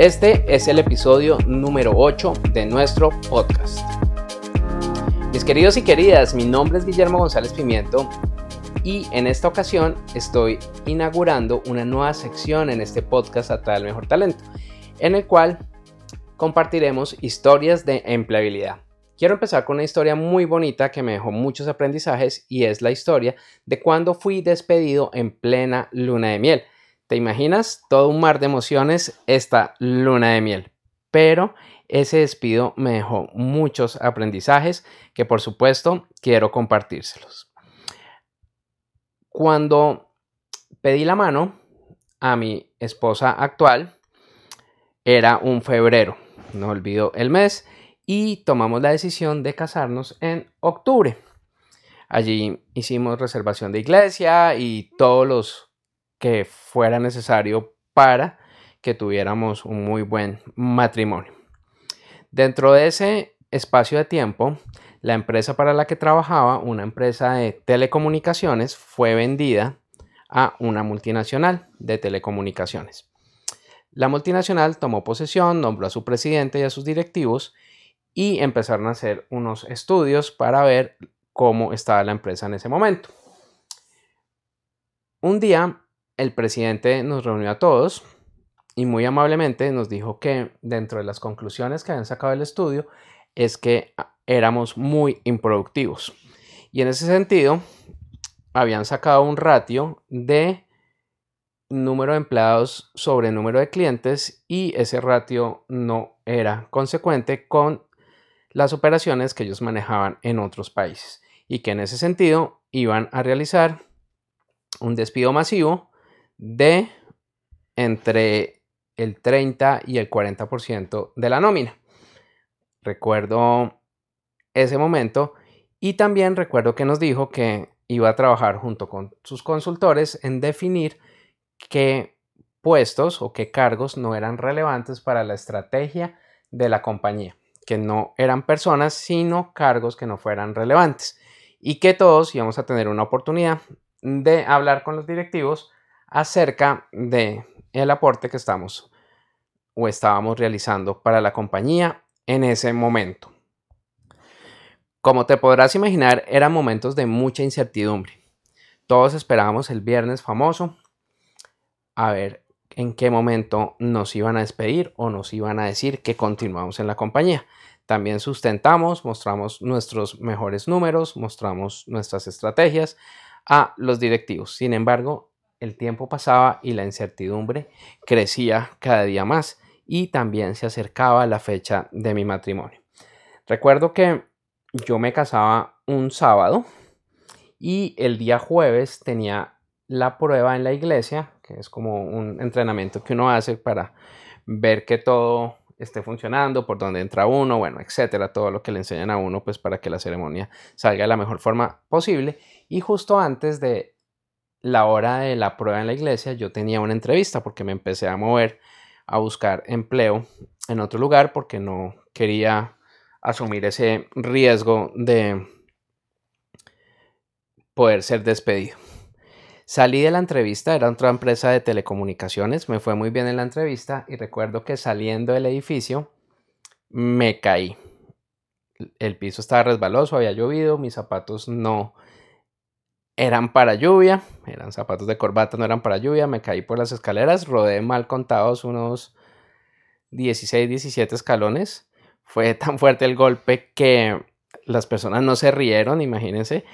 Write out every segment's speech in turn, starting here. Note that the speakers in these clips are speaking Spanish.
Este es el episodio número 8 de nuestro podcast. Mis queridos y queridas, mi nombre es Guillermo González Pimiento y en esta ocasión estoy inaugurando una nueva sección en este podcast Atrae el Mejor Talento, en el cual compartiremos historias de empleabilidad. Quiero empezar con una historia muy bonita que me dejó muchos aprendizajes y es la historia de cuando fui despedido en plena luna de miel. ¿Te imaginas? Todo un mar de emociones esta luna de miel. Pero ese despido me dejó muchos aprendizajes que por supuesto quiero compartírselos. Cuando pedí la mano a mi esposa actual, era un febrero, no olvido el mes, y tomamos la decisión de casarnos en octubre. Allí hicimos reservación de iglesia y todos los que fuera necesario para que tuviéramos un muy buen matrimonio. Dentro de ese espacio de tiempo, la empresa para la que trabajaba, una empresa de telecomunicaciones, fue vendida a una multinacional de telecomunicaciones. La multinacional tomó posesión, nombró a su presidente y a sus directivos y empezaron a hacer unos estudios para ver cómo estaba la empresa en ese momento. Un día el presidente nos reunió a todos y muy amablemente nos dijo que dentro de las conclusiones que habían sacado del estudio es que ah, éramos muy improductivos. Y en ese sentido, habían sacado un ratio de número de empleados sobre número de clientes y ese ratio no era consecuente con las operaciones que ellos manejaban en otros países y que en ese sentido iban a realizar un despido masivo de entre el 30 y el 40% de la nómina. Recuerdo ese momento y también recuerdo que nos dijo que iba a trabajar junto con sus consultores en definir qué puestos o qué cargos no eran relevantes para la estrategia de la compañía, que no eran personas, sino cargos que no fueran relevantes y que todos íbamos a tener una oportunidad de hablar con los directivos acerca de el aporte que estamos o estábamos realizando para la compañía en ese momento. Como te podrás imaginar, eran momentos de mucha incertidumbre. Todos esperábamos el viernes famoso a ver en qué momento nos iban a despedir o nos iban a decir que continuamos en la compañía. También sustentamos, mostramos nuestros mejores números, mostramos nuestras estrategias a los directivos. Sin embargo, el tiempo pasaba y la incertidumbre crecía cada día más y también se acercaba la fecha de mi matrimonio. Recuerdo que yo me casaba un sábado y el día jueves tenía la prueba en la iglesia, que es como un entrenamiento que uno hace para ver que todo esté funcionando, por dónde entra uno, bueno, etcétera, todo lo que le enseñan a uno pues para que la ceremonia salga de la mejor forma posible. Y justo antes de la hora de la prueba en la iglesia, yo tenía una entrevista porque me empecé a mover a buscar empleo en otro lugar porque no quería asumir ese riesgo de poder ser despedido. Salí de la entrevista, era otra empresa de telecomunicaciones, me fue muy bien en la entrevista y recuerdo que saliendo del edificio me caí. El piso estaba resbaloso, había llovido, mis zapatos no eran para lluvia, eran zapatos de corbata, no eran para lluvia, me caí por las escaleras, rodé mal contados unos 16, 17 escalones. Fue tan fuerte el golpe que las personas no se rieron, imagínense,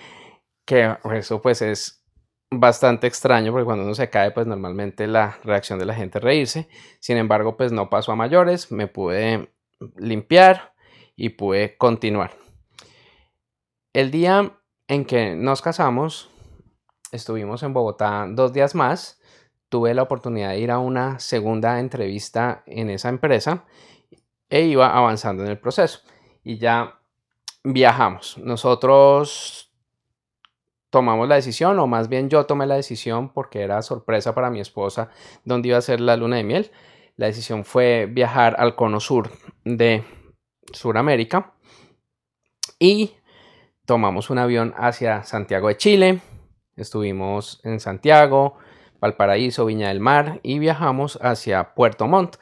que eso pues es bastante extraño porque cuando uno se cae pues normalmente la reacción de la gente es reírse. Sin embargo pues no pasó a mayores, me pude limpiar y pude continuar. El día en que nos casamos estuvimos en Bogotá dos días más. Tuve la oportunidad de ir a una segunda entrevista en esa empresa e iba avanzando en el proceso. Y ya viajamos. Nosotros tomamos la decisión, o más bien yo tomé la decisión porque era sorpresa para mi esposa dónde iba a ser la luna de miel. La decisión fue viajar al cono sur de Sudamérica y tomamos un avión hacia Santiago de Chile. Estuvimos en Santiago, Valparaíso, Viña del Mar y viajamos hacia Puerto Montt,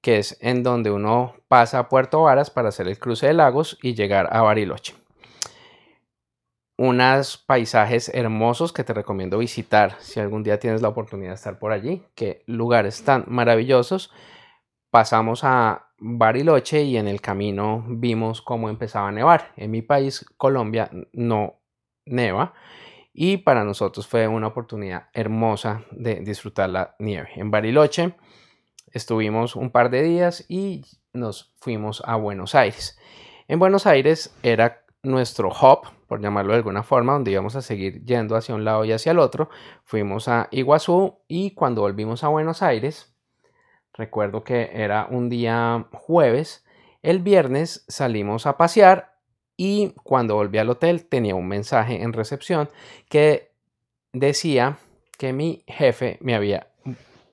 que es en donde uno pasa a Puerto Varas para hacer el cruce de lagos y llegar a Bariloche. Unos paisajes hermosos que te recomiendo visitar si algún día tienes la oportunidad de estar por allí. Qué lugares tan maravillosos. Pasamos a Bariloche y en el camino vimos cómo empezaba a nevar. En mi país, Colombia, no neva y para nosotros fue una oportunidad hermosa de disfrutar la nieve. En Bariloche estuvimos un par de días y nos fuimos a Buenos Aires. En Buenos Aires era nuestro hub, por llamarlo de alguna forma, donde íbamos a seguir yendo hacia un lado y hacia el otro. Fuimos a Iguazú y cuando volvimos a Buenos Aires, recuerdo que era un día jueves, el viernes salimos a pasear y cuando volví al hotel tenía un mensaje en recepción que decía que mi jefe me había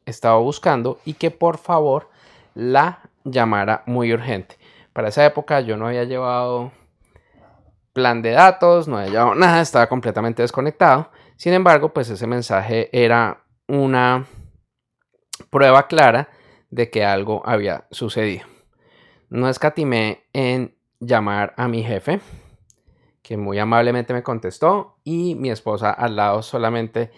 estado buscando y que por favor la llamara muy urgente. Para esa época yo no había llevado plan de datos, no había llevado nada, estaba completamente desconectado. Sin embargo, pues ese mensaje era una prueba clara de que algo había sucedido. No escatimé en llamar a mi jefe, que muy amablemente me contestó, y mi esposa al lado solamente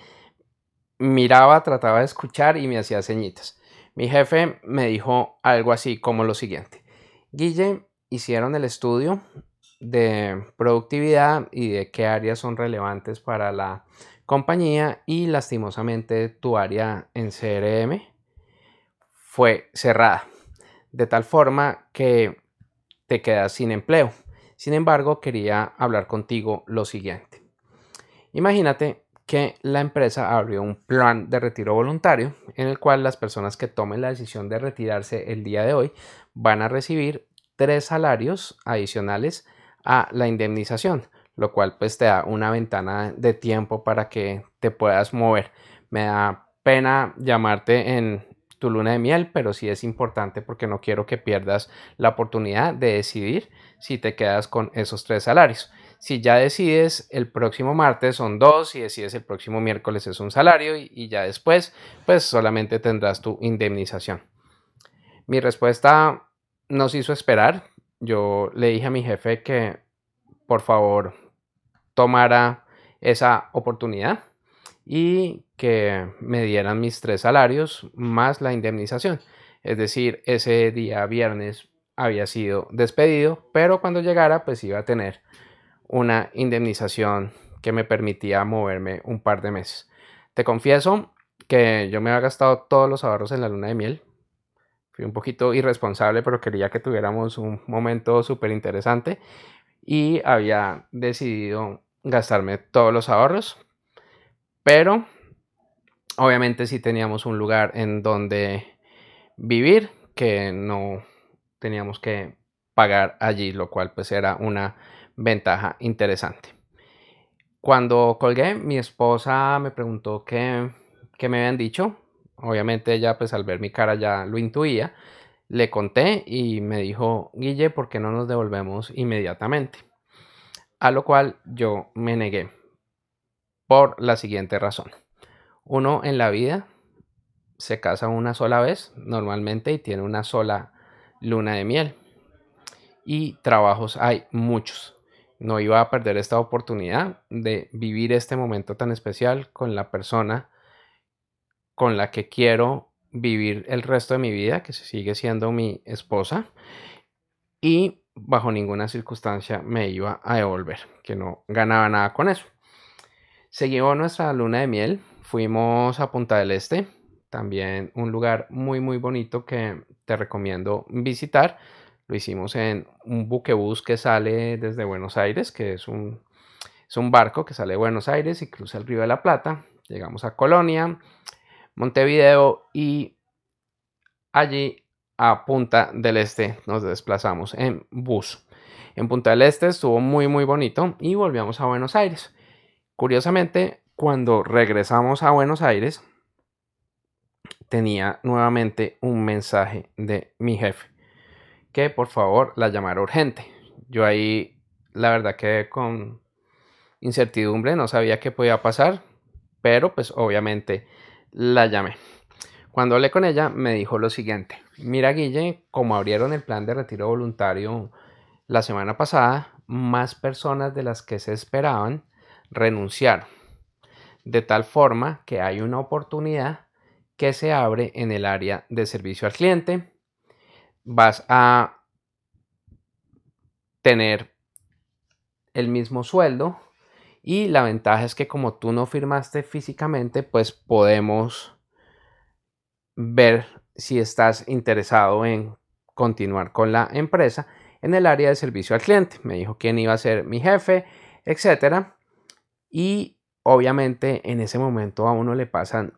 miraba, trataba de escuchar y me hacía ceñitas. Mi jefe me dijo algo así como lo siguiente. Guille, hicieron el estudio de productividad y de qué áreas son relevantes para la compañía y lastimosamente tu área en CRM fue cerrada. De tal forma que te quedas sin empleo. Sin embargo, quería hablar contigo lo siguiente. Imagínate que la empresa abrió un plan de retiro voluntario en el cual las personas que tomen la decisión de retirarse el día de hoy van a recibir tres salarios adicionales a la indemnización, lo cual pues te da una ventana de tiempo para que te puedas mover. Me da pena llamarte en tu luna de miel, pero sí es importante porque no quiero que pierdas la oportunidad de decidir si te quedas con esos tres salarios. Si ya decides el próximo martes son dos, y decides el próximo miércoles es un salario y, y ya después pues solamente tendrás tu indemnización. Mi respuesta nos hizo esperar. Yo le dije a mi jefe que por favor tomara esa oportunidad y que me dieran mis tres salarios más la indemnización. Es decir, ese día viernes había sido despedido, pero cuando llegara pues iba a tener una indemnización que me permitía moverme un par de meses. Te confieso que yo me había gastado todos los ahorros en la luna de miel. Fui un poquito irresponsable, pero quería que tuviéramos un momento súper interesante y había decidido gastarme todos los ahorros pero obviamente sí teníamos un lugar en donde vivir que no teníamos que pagar allí, lo cual pues era una ventaja interesante. Cuando colgué, mi esposa me preguntó qué, qué me habían dicho. Obviamente ella pues al ver mi cara ya lo intuía. Le conté y me dijo, Guille, ¿por qué no nos devolvemos inmediatamente? A lo cual yo me negué por la siguiente razón. Uno en la vida se casa una sola vez normalmente y tiene una sola luna de miel. Y trabajos hay muchos. No iba a perder esta oportunidad de vivir este momento tan especial con la persona con la que quiero vivir el resto de mi vida, que sigue siendo mi esposa. Y bajo ninguna circunstancia me iba a devolver, que no ganaba nada con eso. Seguimos nuestra luna de miel, fuimos a Punta del Este, también un lugar muy muy bonito que te recomiendo visitar. Lo hicimos en un buquebús que sale desde Buenos Aires, que es un, es un barco que sale de Buenos Aires y cruza el Río de la Plata. Llegamos a Colonia, Montevideo y allí a Punta del Este nos desplazamos en bus. En Punta del Este estuvo muy muy bonito y volvíamos a Buenos Aires. Curiosamente, cuando regresamos a Buenos Aires, tenía nuevamente un mensaje de mi jefe que por favor la llamara urgente. Yo ahí la verdad quedé con incertidumbre, no sabía qué podía pasar, pero pues obviamente la llamé. Cuando hablé con ella me dijo lo siguiente, mira Guille, como abrieron el plan de retiro voluntario la semana pasada, más personas de las que se esperaban renunciaron, de tal forma que hay una oportunidad que se abre en el área de servicio al cliente. Vas a tener el mismo sueldo y la ventaja es que como tú no firmaste físicamente, pues podemos ver si estás interesado en continuar con la empresa en el área de servicio al cliente. Me dijo quién iba a ser mi jefe, etcétera. Y obviamente en ese momento a uno le pasan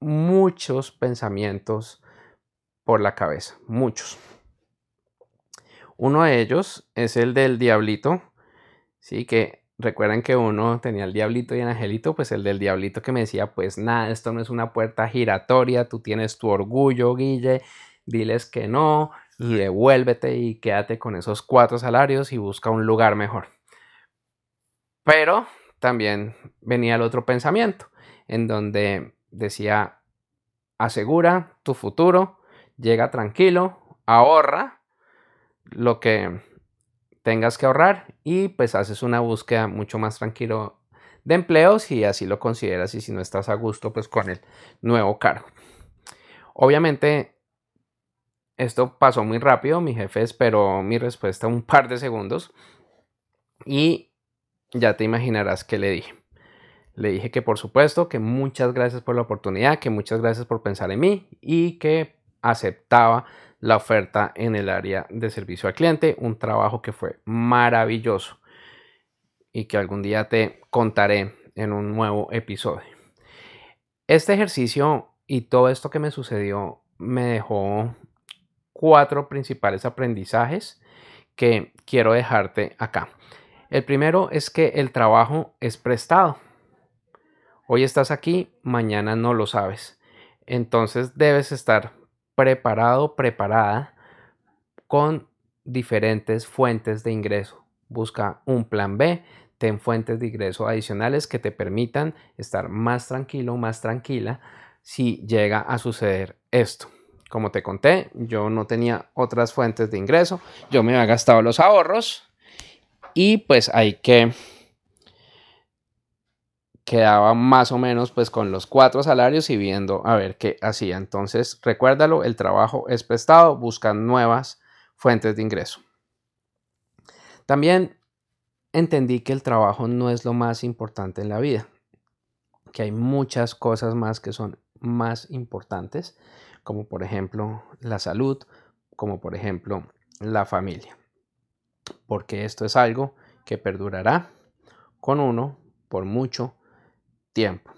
muchos pensamientos por la cabeza, muchos. Uno de ellos es el del diablito, sí, que recuerdan que uno tenía el diablito y el angelito, pues el del diablito que me decía, pues nada, esto no es una puerta giratoria, tú tienes tu orgullo, Guille, diles que no, y devuélvete y quédate con esos cuatro salarios y busca un lugar mejor. Pero también venía el otro pensamiento, en donde decía, asegura tu futuro, llega tranquilo, ahorra lo que tengas que ahorrar y pues haces una búsqueda mucho más tranquilo de empleos y así lo consideras y si no estás a gusto pues con el nuevo cargo. Obviamente esto pasó muy rápido, mi jefe esperó mi respuesta un par de segundos y ya te imaginarás que le dije. Le dije que por supuesto, que muchas gracias por la oportunidad, que muchas gracias por pensar en mí y que aceptaba la oferta en el área de servicio al cliente, un trabajo que fue maravilloso y que algún día te contaré en un nuevo episodio. Este ejercicio y todo esto que me sucedió me dejó cuatro principales aprendizajes que quiero dejarte acá. El primero es que el trabajo es prestado. Hoy estás aquí, mañana no lo sabes. Entonces debes estar preparado, preparada con diferentes fuentes de ingreso. Busca un plan B, ten fuentes de ingreso adicionales que te permitan estar más tranquilo, más tranquila si llega a suceder esto. Como te conté, yo no tenía otras fuentes de ingreso, yo me había gastado los ahorros y pues hay que quedaba más o menos pues con los cuatro salarios y viendo a ver qué hacía. Entonces, recuérdalo, el trabajo es prestado, busca nuevas fuentes de ingreso. También entendí que el trabajo no es lo más importante en la vida, que hay muchas cosas más que son más importantes, como por ejemplo la salud, como por ejemplo la familia, porque esto es algo que perdurará con uno por mucho tiempo.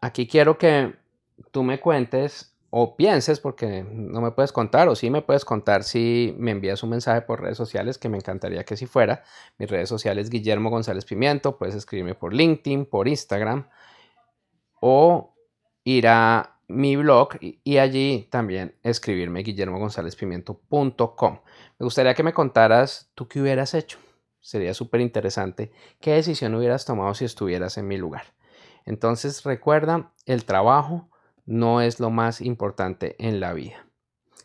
Aquí quiero que tú me cuentes o pienses, porque no me puedes contar, o sí me puedes contar si me envías un mensaje por redes sociales, que me encantaría que si fuera. Mis redes sociales, Guillermo González Pimiento, puedes escribirme por LinkedIn, por Instagram, o ir a mi blog y, allí también escribirme guillermogonzalezpimiento.com. Me gustaría que me contaras tú qué hubieras hecho Sería súper interesante qué decisión hubieras tomado si estuvieras en mi lugar. Entonces recuerda, el trabajo no es lo más importante en la vida.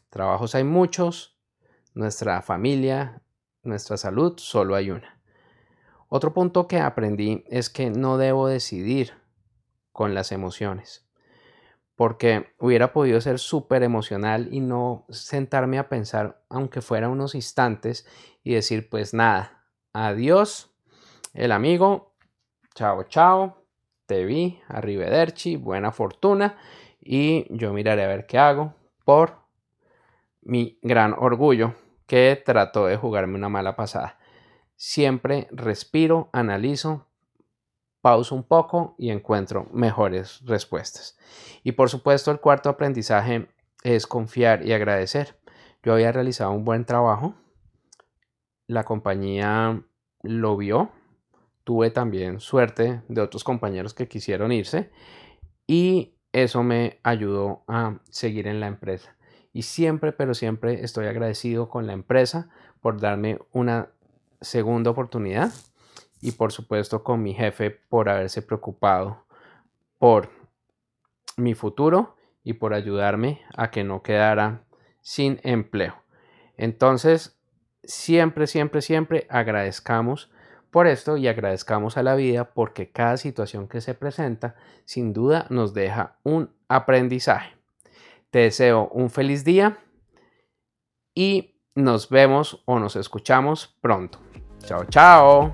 Trabajos hay muchos, nuestra familia, nuestra salud, solo hay una. Otro punto que aprendí es que no debo decidir con las emociones, porque hubiera podido ser súper emocional y no sentarme a pensar, aunque fuera unos instantes, y decir, pues nada, Adiós, el amigo. Chao, chao. Te vi. Arrivederci. Buena fortuna. Y yo miraré a ver qué hago por mi gran orgullo que trató de jugarme una mala pasada. Siempre respiro, analizo, pauso un poco y encuentro mejores respuestas. Y por supuesto el cuarto aprendizaje es confiar y agradecer. Yo había realizado un buen trabajo, la compañía lo vio, tuve también suerte de otros compañeros que quisieron irse y eso me ayudó a seguir en la empresa. Y siempre, pero siempre estoy agradecido con la empresa por darme una segunda oportunidad y por supuesto con mi jefe por haberse preocupado por mi futuro y por ayudarme a que no quedara sin empleo. Entonces, siempre, siempre, siempre agradezcamos por esto y agradezcamos a la vida porque cada situación que se presenta sin duda nos deja un aprendizaje. Te deseo un feliz día y nos vemos o nos escuchamos pronto. Chao, chao.